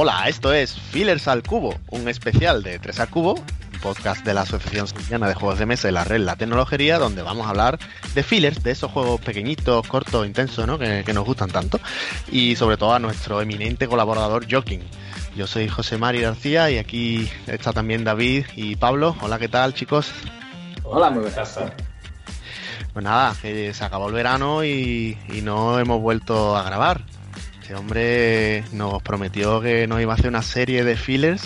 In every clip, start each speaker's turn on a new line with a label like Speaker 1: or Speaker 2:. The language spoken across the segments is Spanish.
Speaker 1: Hola, esto es Fillers al Cubo, un especial de 3 al Cubo, un podcast de la Asociación Sevillana de Juegos de Mesa y la Red La Tecnología, donde vamos a hablar de fillers, de esos juegos pequeñitos, cortos, intensos, ¿no? que, que nos gustan tanto, y sobre todo a nuestro eminente colaborador Joking. Yo soy José Mari García y aquí está también David y Pablo. Hola, ¿qué tal, chicos?
Speaker 2: Hola, muy buenas.
Speaker 1: Pues nada, que se acabó el verano y, y no hemos vuelto a grabar. Este hombre nos prometió que nos iba a hacer una serie de fillers,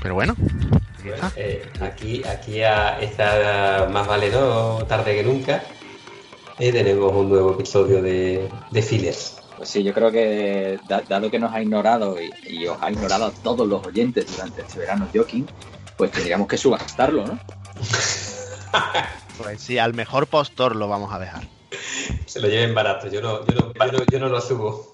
Speaker 1: pero bueno. aquí
Speaker 2: Bueno,
Speaker 1: está.
Speaker 2: eh, aquí, aquí a- está más vale no tarde que nunca. Y tenemos un nuevo episodio de, de fillers.
Speaker 3: Pues sí, yo creo que da- dado que nos ha ignorado y, y os ha ignorado a todos los oyentes durante este verano Joking, pues tendríamos que subastarlo, ¿no?
Speaker 1: Pues sí, al mejor postor lo vamos a dejar.
Speaker 2: Se lo lleven barato, yo no, yo no, yo no, yo no lo subo.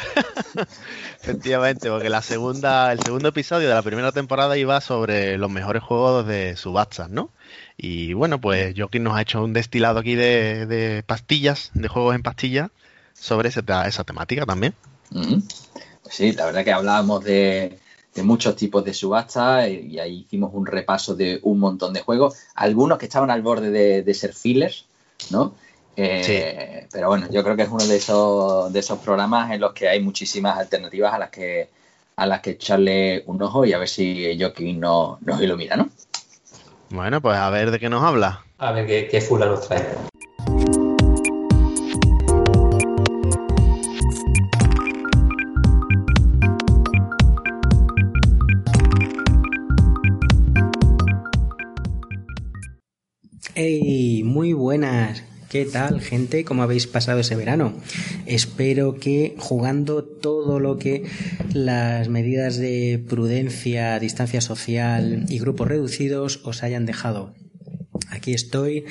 Speaker 1: Efectivamente, porque la segunda, el segundo episodio de la primera temporada iba sobre los mejores juegos de subastas, ¿no? Y bueno, pues Joaquín nos ha hecho un destilado aquí de, pastillas, de juegos en pastillas, sobre esa temática también.
Speaker 3: Pues sí, la verdad que hablábamos de, muchos tipos de subastas y, y ahí hicimos un repaso de un montón de juegos, algunos que estaban al borde de, de ser fillers, ¿no? Eh, Pero bueno, yo creo que es uno de esos, de esos programas en los que hay muchísimas alternativas a las que a las que echarle un ojo y a ver si Joaquín nos, nos ilumina, ¿no?
Speaker 1: Bueno, pues a ver de qué nos habla.
Speaker 2: A ver qué, qué fula nos trae.
Speaker 4: Hey, muy buenas. ¿Qué tal, gente? ¿Cómo habéis pasado ese verano? Espero que jugando todo lo que las medidas de prudencia, distancia social y grupos reducidos os hayan dejado. Aquí estoy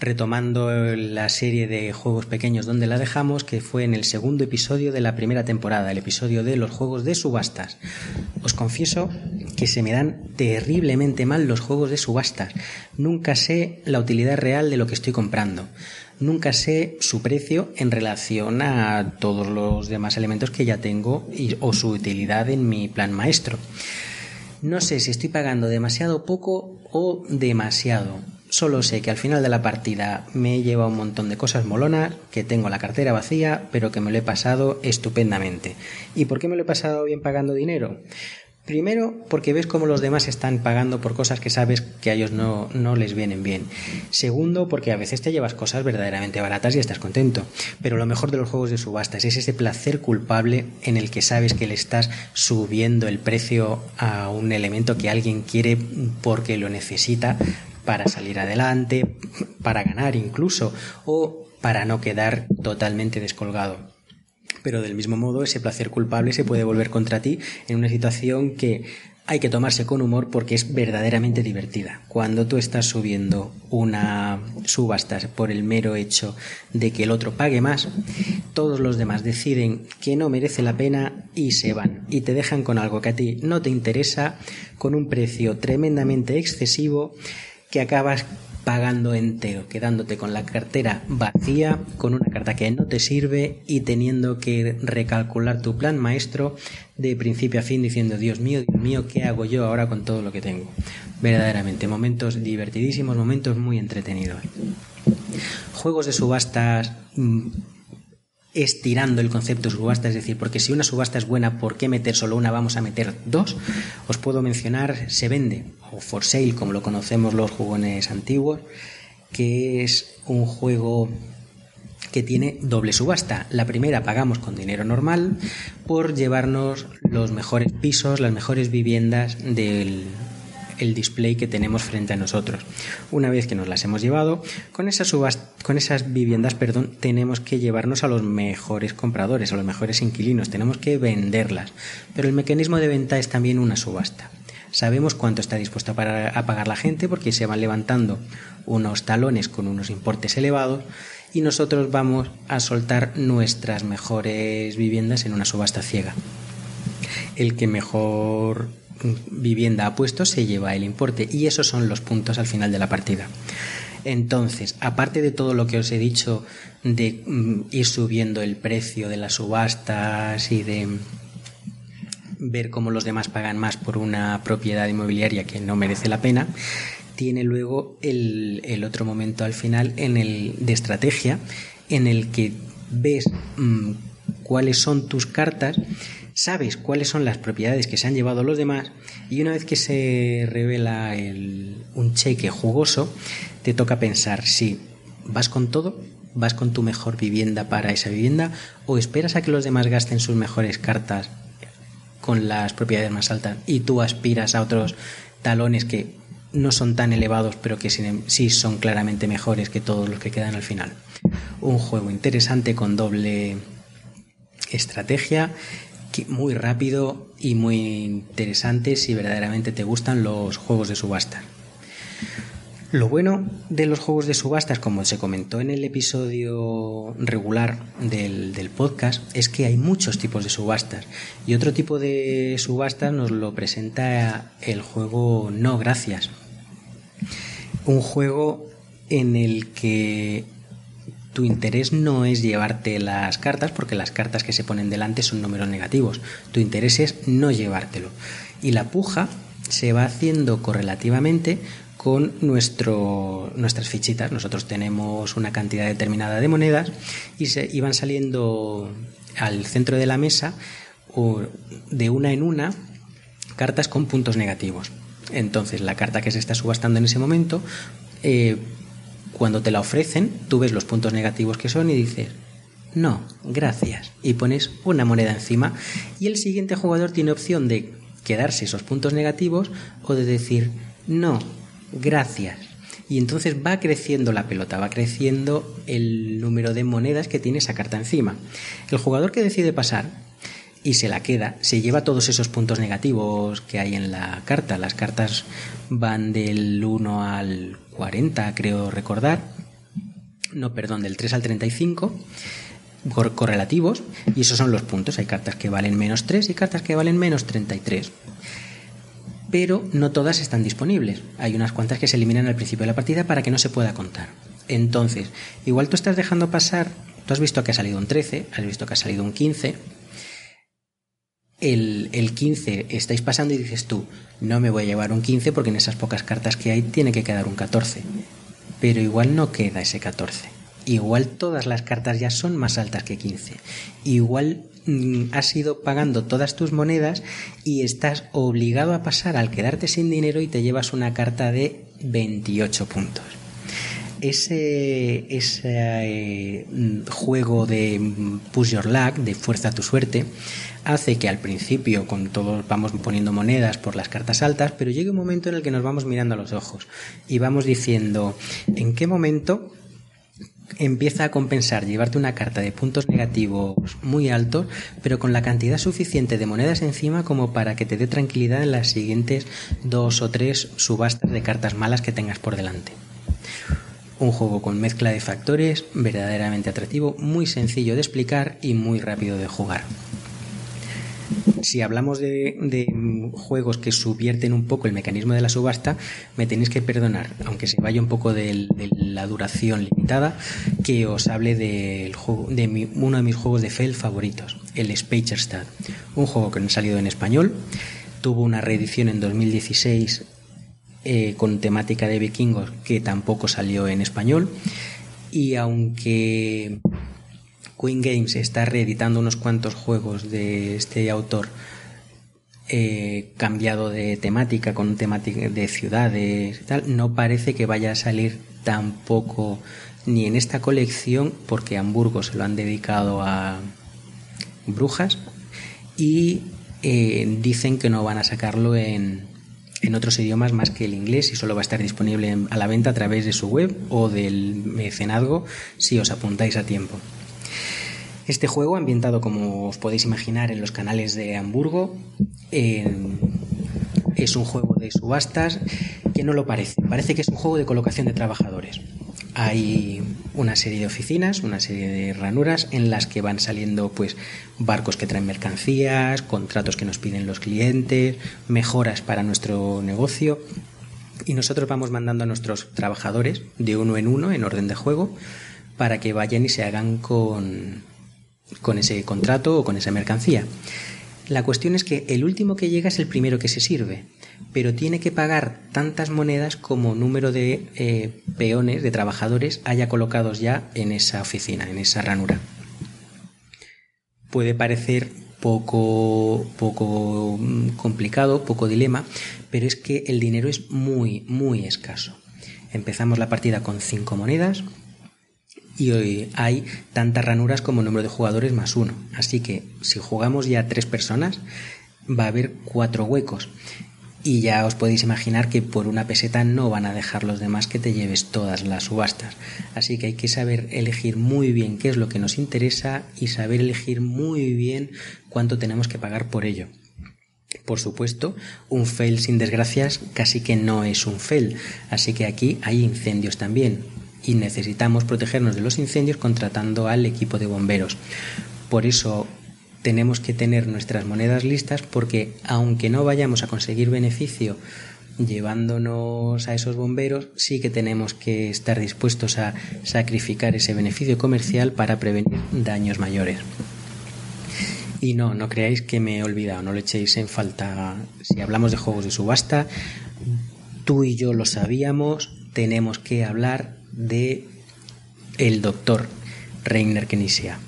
Speaker 4: retomando la serie de juegos pequeños donde la dejamos, que fue en el segundo episodio de la primera temporada, el episodio de los juegos de subastas. Os confieso que se me dan terriblemente mal los juegos de subastas. Nunca sé la utilidad real de lo que estoy comprando. Nunca sé su precio en relación a todos los demás elementos que ya tengo o su utilidad en mi plan maestro. No sé si estoy pagando demasiado poco o demasiado. Solo sé que al final de la partida me he llevado un montón de cosas molonas, que tengo la cartera vacía, pero que me lo he pasado estupendamente. ¿Y por qué me lo he pasado bien pagando dinero? Primero, porque ves cómo los demás están pagando por cosas que sabes que a ellos no, no les vienen bien. Segundo, porque a veces te llevas cosas verdaderamente baratas y estás contento. Pero lo mejor de los juegos de subastas es ese placer culpable en el que sabes que le estás subiendo el precio a un elemento que alguien quiere porque lo necesita para salir adelante, para ganar incluso, o para no quedar totalmente descolgado pero del mismo modo ese placer culpable se puede volver contra ti en una situación que hay que tomarse con humor porque es verdaderamente divertida. Cuando tú estás subiendo una subasta por el mero hecho de que el otro pague más, todos los demás deciden que no merece la pena y se van y te dejan con algo que a ti no te interesa, con un precio tremendamente excesivo que acabas pagando entero, quedándote con la cartera vacía, con una carta que no te sirve y teniendo que recalcular tu plan maestro de principio a fin diciendo, Dios mío, Dios mío, ¿qué hago yo ahora con todo lo que tengo? Verdaderamente, momentos divertidísimos, momentos muy entretenidos. Juegos de subastas mm, estirando el concepto subasta, es decir, porque si una subasta es buena, ¿por qué meter solo una? Vamos a meter dos. Os puedo mencionar Se Vende o For Sale, como lo conocemos los jugones antiguos, que es un juego que tiene doble subasta. La primera pagamos con dinero normal por llevarnos los mejores pisos, las mejores viviendas del el display que tenemos frente a nosotros. Una vez que nos las hemos llevado, con esas, con esas viviendas perdón, tenemos que llevarnos a los mejores compradores, a los mejores inquilinos, tenemos que venderlas. Pero el mecanismo de venta es también una subasta. Sabemos cuánto está dispuesto a pagar la gente porque se van levantando unos talones con unos importes elevados y nosotros vamos a soltar nuestras mejores viviendas en una subasta ciega. El que mejor vivienda ha puesto se lleva el importe y esos son los puntos al final de la partida. Entonces, aparte de todo lo que os he dicho de mm, ir subiendo el precio de las subastas y de ver cómo los demás pagan más por una propiedad inmobiliaria que no merece la pena, tiene luego el, otro momento al final en el de estrategia en el que ves mm, cuáles son tus cartas, sabes cuáles son las propiedades que se han llevado los demás y una vez que se revela un cheque jugoso, te toca pensar si vas con todo, vas con tu mejor vivienda para esa vivienda o esperas a que los demás gasten sus mejores cartas con las propiedades más altas y tú aspiras a otros talones que no son tan elevados, pero que em, sí son claramente mejores que todos los que quedan al final. Un juego interesante con doble estrategia, muy rápido y muy interesante si verdaderamente te gustan los juegos de subasta. Lo bueno de los juegos de subastas, como se comentó en el episodio regular del, del, podcast, es que hay muchos tipos de subastas. Y otro tipo de subastas nos lo presenta el juego No Gracias, un juego en el que tu interés no es llevarte las cartas, porque las cartas que se ponen delante son números negativos. Tu interés es no llevártelo. Y la puja se va haciendo correlativamente con nuestro, nuestras fichitas. Nosotros tenemos una cantidad determinada de monedas y, se, y van saliendo al centro de la mesa de una en una cartas con puntos negativos. Entonces, la carta que se está subastando en ese momento, eh, cuando te la ofrecen, tú ves los puntos negativos que son y dices, no, gracias. Y pones una moneda encima. Y el siguiente jugador tiene opción de quedarse esos puntos negativos o de decir, no, gracias. Y entonces va creciendo la pelota, va creciendo el número de monedas que tiene esa carta encima. El jugador que decide pasar y se la queda, se lleva todos esos puntos negativos que hay en la carta. Las cartas van del 1 al 40, creo recordar. No, perdón, del 3 al 35 correlativos y esos son los puntos. Hay cartas que valen menos 3 y cartas que valen menos 33. Pero no todas están disponibles. Hay unas cuantas que se eliminan al principio de la partida para que no se pueda contar. Entonces, igual tú estás dejando pasar, tú has visto que ha salido un 13, has visto que ha salido un 15, el, el 15 estáis pasando y dices tú, no me voy a llevar un 15 porque en esas pocas cartas que hay tiene que quedar un 14. Pero igual no queda ese 14. Igual todas las cartas ya son más altas que 15. Igual mm, has ido pagando todas tus monedas y estás obligado a pasar al quedarte sin dinero y te llevas una carta de 28 puntos ese, eh, juego de push your luck, de fuerza tu suerte, hace que al principio con todos vamos poniendo monedas por las cartas altas, pero llega un momento en el que nos vamos mirando a los ojos y vamos diciendo en qué momento empieza a compensar llevarte una carta de puntos negativos muy altos, pero con la cantidad suficiente de monedas encima como para que te dé tranquilidad en las siguientes dos o tres subastas de cartas malas que tengas por delante. Un juego con mezcla de factores, verdaderamente atractivo, muy sencillo de explicar y muy rápido de jugar. Si hablamos de, juegos que subvierten un poco el mecanismo de la subasta, me tenéis que perdonar, aunque se vaya un poco de, la duración limitada, que os hable de uno de mis juegos de Fel favoritos, el Spacerstad. Un juego que no ha salido en español, tuvo una reedición en 2016 eh, con temática de vikingos que tampoco salió en español. Y aunque Queen Games está reeditando unos cuantos juegos de este autor eh, cambiado de temática, con temática de ciudades y tal, no parece que vaya a salir tampoco ni en esta colección, porque Hamburgo se lo han dedicado a brujas, y eh, dicen que no van a sacarlo en, en otros idiomas más que el inglés y solo va a estar disponible a la venta a través de su web o del mecenazgo si os apuntáis a tiempo. Este juego, ambientado como os podéis imaginar en los canales de Hamburgo, es un juego de subastas que no lo parece. Parece que es un juego de colocación de trabajadores. Hay una serie de oficinas, una serie de ranuras en las que van saliendo pues barcos que traen mercancías, contratos que nos piden los clientes, mejoras para nuestro negocio y nosotros vamos mandando a nuestros trabajadores de uno en uno en orden de juego para que vayan y se hagan con con ese contrato o con esa mercancía. La cuestión es que el último que llega es el primero que se sirve, pero tiene que pagar tantas monedas como número de eh, peones, de trabajadores, haya colocados ya en esa oficina, en esa ranura. Puede parecer poco, poco mm, complicado, poco dilema, pero es que el dinero es muy, muy escaso. Empezamos la partida con cinco monedas, y hoy hay tantas ranuras como número de jugadores más uno. Así que si jugamos ya tres personas, va a haber cuatro huecos. Y ya os podéis imaginar que por una peseta no van a dejar los demás que te lleves todas las subastas. Así que hay que saber elegir muy bien qué es lo que nos interesa y saber elegir muy bien cuánto tenemos que pagar por ello. Por supuesto, un fail sin desgracias casi que no es un fail, así que aquí hay incendios también y necesitamos protegernos de los incendios contratando al equipo de bomberos. Por eso tenemos que tener nuestras monedas listas porque aunque no vayamos a conseguir beneficio llevándonos a esos bomberos, sí que tenemos que estar dispuestos a sacrificar ese beneficio comercial para prevenir daños mayores. Y no, no creáis que me he olvidado, no lo echéis en falta. Si hablamos de juegos de subasta, tú y yo lo sabíamos, tenemos que hablar de el doctor Reiner Knizia.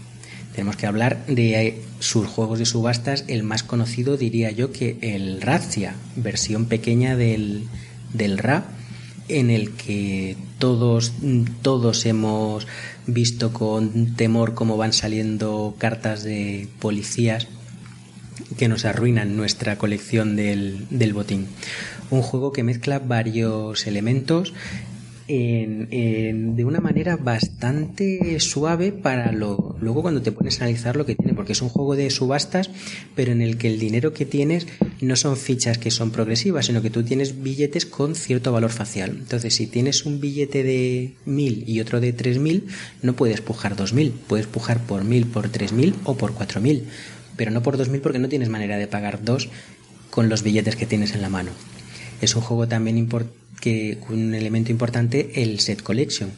Speaker 4: Tenemos que hablar de sus juegos de subastas, el más conocido diría yo que el Razia, versión pequeña del, del Ra, en el que todos, todos hemos visto con temor cómo van saliendo cartas de policías que nos arruinan nuestra colección del, del botín. Un juego que mezcla varios elementos en, de una manera bastante suave para lo, luego cuando te pones a analizar lo que tiene, porque es un juego de subastas, pero en el que el dinero que tienes no son fichas que son progresivas, sino que tú tienes billetes con cierto valor facial. Entonces, si tienes un billete de 1000 y otro de 3000, no puedes pujar 2000, puedes pujar por 1000, por 3000 o por 4000, pero no por 2000 porque no tienes manera de pagar dos con los billetes que tienes en la mano. Es un juego también importante que un elemento importante el set collection.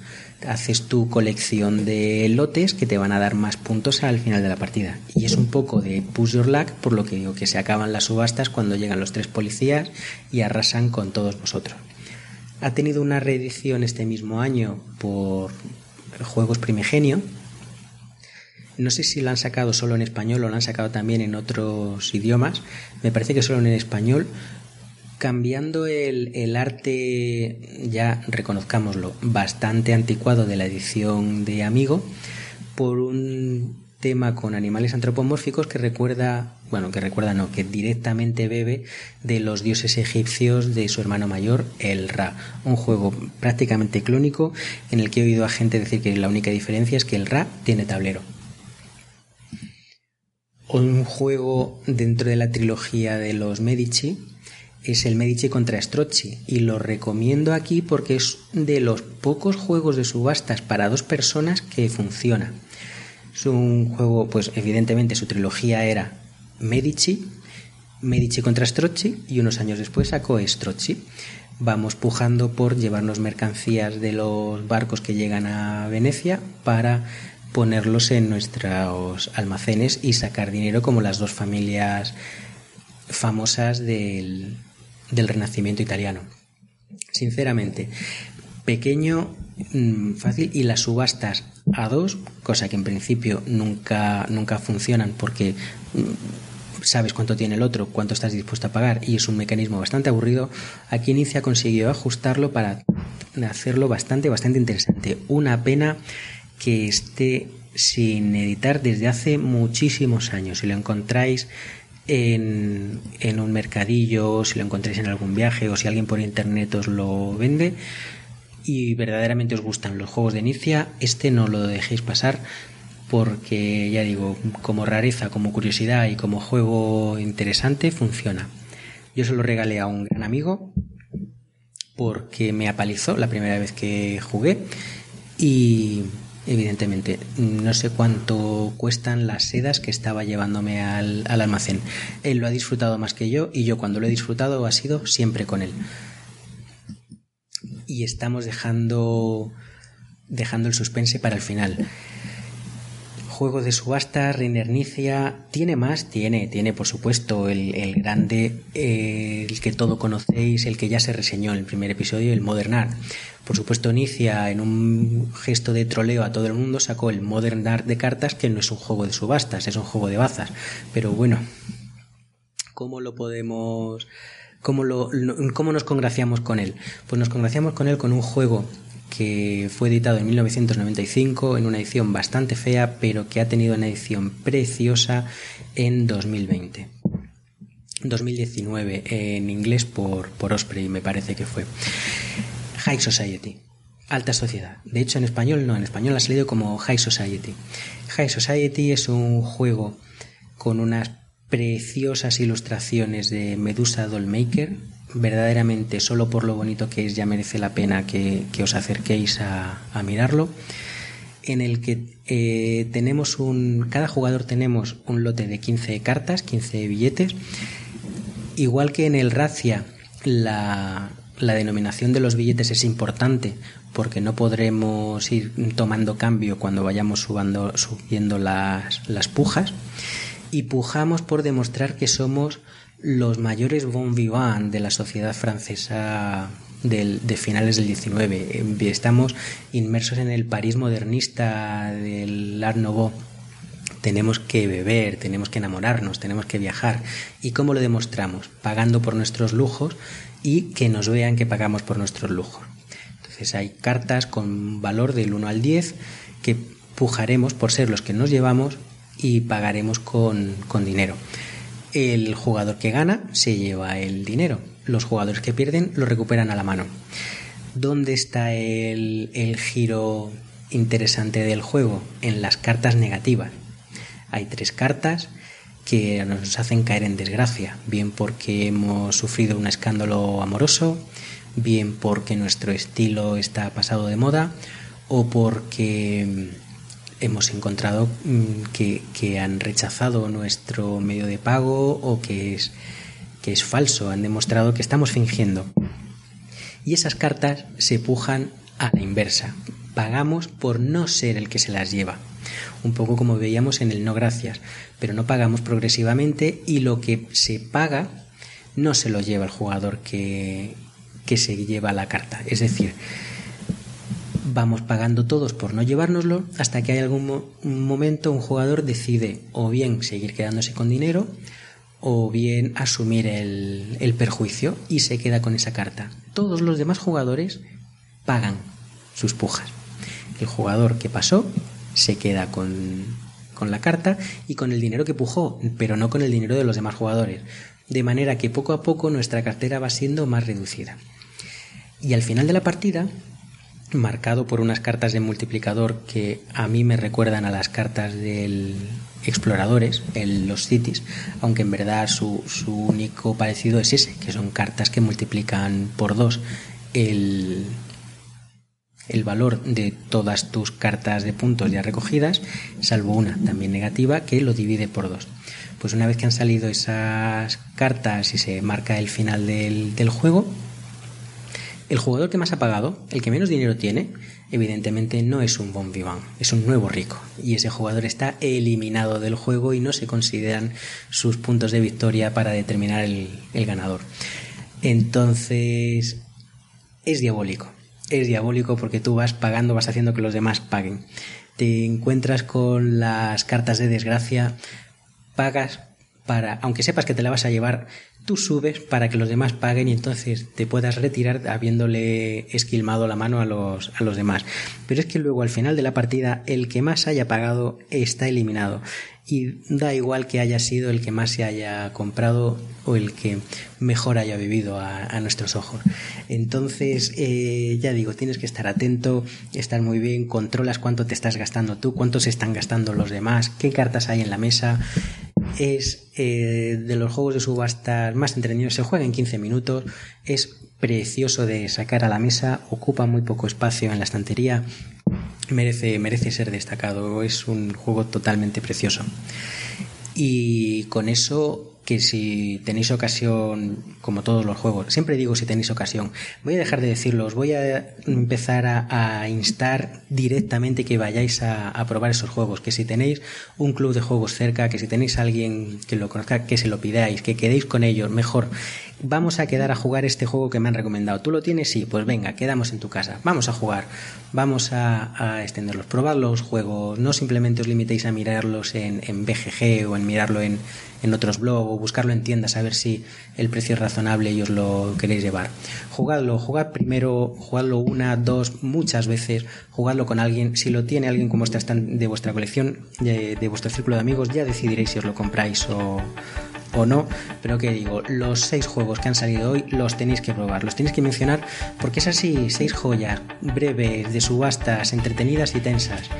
Speaker 4: Haces tu colección de lotes que te van a dar más puntos al final de la partida. Y es un poco de push your luck, por lo que digo que se acaban las subastas cuando llegan los tres policías y arrasan con todos vosotros. Ha tenido una reedición este mismo año por Juegos Primigenio. No sé si lo han sacado solo en español o lo han sacado también en otros idiomas. Me parece que solo en español cambiando el, arte, ya reconozcámoslo, bastante anticuado de la edición de Amigo, por un tema con animales antropomórficos que recuerda, bueno, que recuerda no, que directamente bebe de los dioses egipcios de su hermano mayor, el Ra. Un juego prácticamente clónico en el que he oído a gente decir que la única diferencia es que el Ra tiene tablero. Un juego dentro de la trilogía de los Medici es el Medici contra Strozzi y lo recomiendo aquí porque es de los pocos juegos de subastas para dos personas que funciona. Es un juego, pues evidentemente su trilogía era Medici, Medici contra Strozzi y unos años después sacó Strozzi. Vamos pujando por llevarnos mercancías de los barcos que llegan a Venecia para ponerlos en nuestros almacenes y sacar dinero como las dos familias famosas del, del Renacimiento italiano. Sinceramente, pequeño, mm, fácil y las subastas a dos, cosa que en principio nunca, nunca funcionan porque mm, sabes cuánto tiene el otro, cuánto estás dispuesto a pagar y es un mecanismo bastante aburrido, aquí Inicia consiguió ajustarlo para hacerlo bastante, bastante interesante. Una pena que esté sin editar desde hace muchísimos años. Si lo encontráis en, un mercadillo, si lo encontréis en algún viaje o si alguien por internet os lo vende y verdaderamente os gustan los juegos de inicia, este no lo dejéis pasar porque ya digo, como rareza, como curiosidad y como juego interesante funciona. Yo se lo regalé a un gran amigo porque me apalizó la primera vez que jugué y evidentemente no sé cuánto cuestan las sedas que estaba llevándome al, al almacén. Él lo ha disfrutado más que yo y yo cuando lo he disfrutado ha sido siempre con él y estamos dejando dejando el suspense para el final. Juego de subasta, Reinernicia, tiene más, tiene, tiene por supuesto el, el grande, eh, el que todo conocéis, el que ya se reseñó en el primer episodio, el Modern Art. Por supuesto, Nicia, en un gesto de troleo a todo el mundo, sacó el Modern Art de cartas, que no es un juego de subastas, es un juego de bazas. Pero bueno, ¿cómo lo podemos ¿Cómo, lo, ¿Cómo nos congraciamos con él? Pues nos congraciamos con él con un juego que fue editado en 1995 en una edición bastante fea, pero que ha tenido una edición preciosa en 2020. 2019 en inglés por, por Osprey, me parece que fue. High Society. Alta sociedad. De hecho, en español no, en español ha salido como High Society. High Society es un juego con unas preciosas ilustraciones de Medusa Dollmaker. Verdaderamente, solo por lo bonito que es, ya merece la pena que, os acerquéis a, mirarlo. En el que eh, tenemos un. Cada jugador tenemos un lote de 15 cartas, 15 billetes. Igual que en el Racia, la, la denominación de los billetes es importante porque no podremos ir tomando cambio cuando vayamos subiendo las, las pujas y pujamos por demostrar que somos los mayores bon vivant de la sociedad francesa del, de finales del 19. Estamos inmersos en el París modernista del Art Nouveau. Tenemos que beber, tenemos que enamorarnos, tenemos que viajar. ¿Y cómo lo demostramos? Pagando por nuestros lujos y que nos vean que pagamos por nuestros lujos. Entonces hay cartas con valor del 1 al 10 que pujaremos por ser los que nos llevamos y pagaremos con, dinero. El jugador que gana se lleva el dinero. Los jugadores que pierden lo recuperan a la mano. ¿Dónde está el, el giro interesante del juego? En las cartas negativas. Hay tres cartas que nos hacen caer en desgracia, bien porque hemos sufrido un escándalo amoroso, bien porque nuestro estilo está pasado de moda o porque hemos encontrado mm, que, han rechazado nuestro medio de pago o que es, que es falso, han demostrado que estamos fingiendo. Y esas cartas se pujan a la inversa. Pagamos por no ser el que se las lleva. Un poco como veíamos en el no gracias, pero no pagamos progresivamente y lo que se paga no se lo lleva el jugador que, que se lleva la carta. Es decir, vamos pagando todos por no llevárnoslo hasta que hay algún momento un jugador decide o bien seguir quedándose con dinero o bien asumir el, el perjuicio y se queda con esa carta. Todos los demás jugadores pagan sus pujas. El jugador que pasó se queda con, con la carta y con el dinero que pujó, pero no con el dinero de los demás jugadores. De manera que poco a poco nuestra cartera va siendo más reducida. Y al final de la partida marcado por unas cartas de multiplicador que a mí me recuerdan a las cartas del exploradores, los cities, aunque en verdad su, su único parecido es ese, que son cartas que multiplican por dos el, el valor de todas tus cartas de puntos ya recogidas, salvo una también negativa que lo divide por dos. Pues una vez que han salido esas cartas y se marca el final del, del juego, el jugador que más ha pagado, el que menos dinero tiene, evidentemente no es un bon vivant, es un nuevo rico. Y ese jugador está eliminado del juego y no se consideran sus puntos de victoria para determinar el, ganador. Entonces, es diabólico. Es diabólico porque tú vas pagando, vas haciendo que los demás paguen. Te encuentras con las cartas de desgracia, pagas para, aunque sepas que te la vas a llevar, tú subes para que los demás paguen y entonces te puedas retirar habiéndole esquilmado la mano a los, a los demás. Pero es que luego al final de la partida el que más haya pagado está eliminado y da igual que haya sido el que más se haya comprado o el que mejor haya vivido a, nuestros ojos. Entonces, eh, ya digo, tienes que estar atento, estar muy bien, controlas cuánto te estás gastando tú, cuánto se están gastando los demás, qué cartas hay en la mesa. Es eh, de los juegos de subasta más entretenidos, se juega en 15 minutos, es precioso de sacar a la mesa, ocupa muy poco espacio en la estantería merece, merece ser destacado. Es un juego totalmente precioso. Y con eso que si tenéis ocasión, como todos los juegos, siempre digo si tenéis ocasión, voy a dejar de decirlo, os voy a empezar a, instar directamente que vayáis a, a, probar esos juegos, que si tenéis un club de juegos cerca, que si tenéis alguien que lo conozca, que se lo pidáis, que quedéis con ellos, mejor, vamos a quedar a jugar este juego que me han recomendado. ¿Tú lo tienes? Sí, pues venga, quedamos en tu casa. Vamos a jugar, vamos a, extenderlos. Probad los juegos, no simplemente os limitéis a mirarlos en, en BGG o en mirarlo en, en otros blogs o buscarlo en tiendas a ver si el precio es razonable y os lo queréis llevar. Jugadlo, jugad primero, jugadlo una, dos, muchas veces, jugadlo con alguien. Si lo tiene alguien como está de vuestra colección, de, de vuestro círculo de amigos, ya decidiréis si os lo compráis o o no, pero que digo, los seis juegos que han salido hoy los tenéis que probar, los tenéis que mencionar porque es así, seis joyas breves, de subastas, entretenidas y tensas.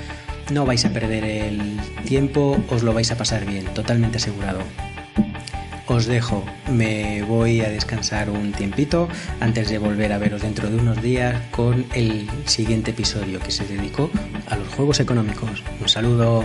Speaker 4: No vais a perder el tiempo, os lo vais a pasar bien, totalmente asegurado. Os dejo, me voy a descansar un tiempito antes de volver a veros dentro de unos días con el siguiente episodio que se dedicó a los juegos económicos. Un saludo.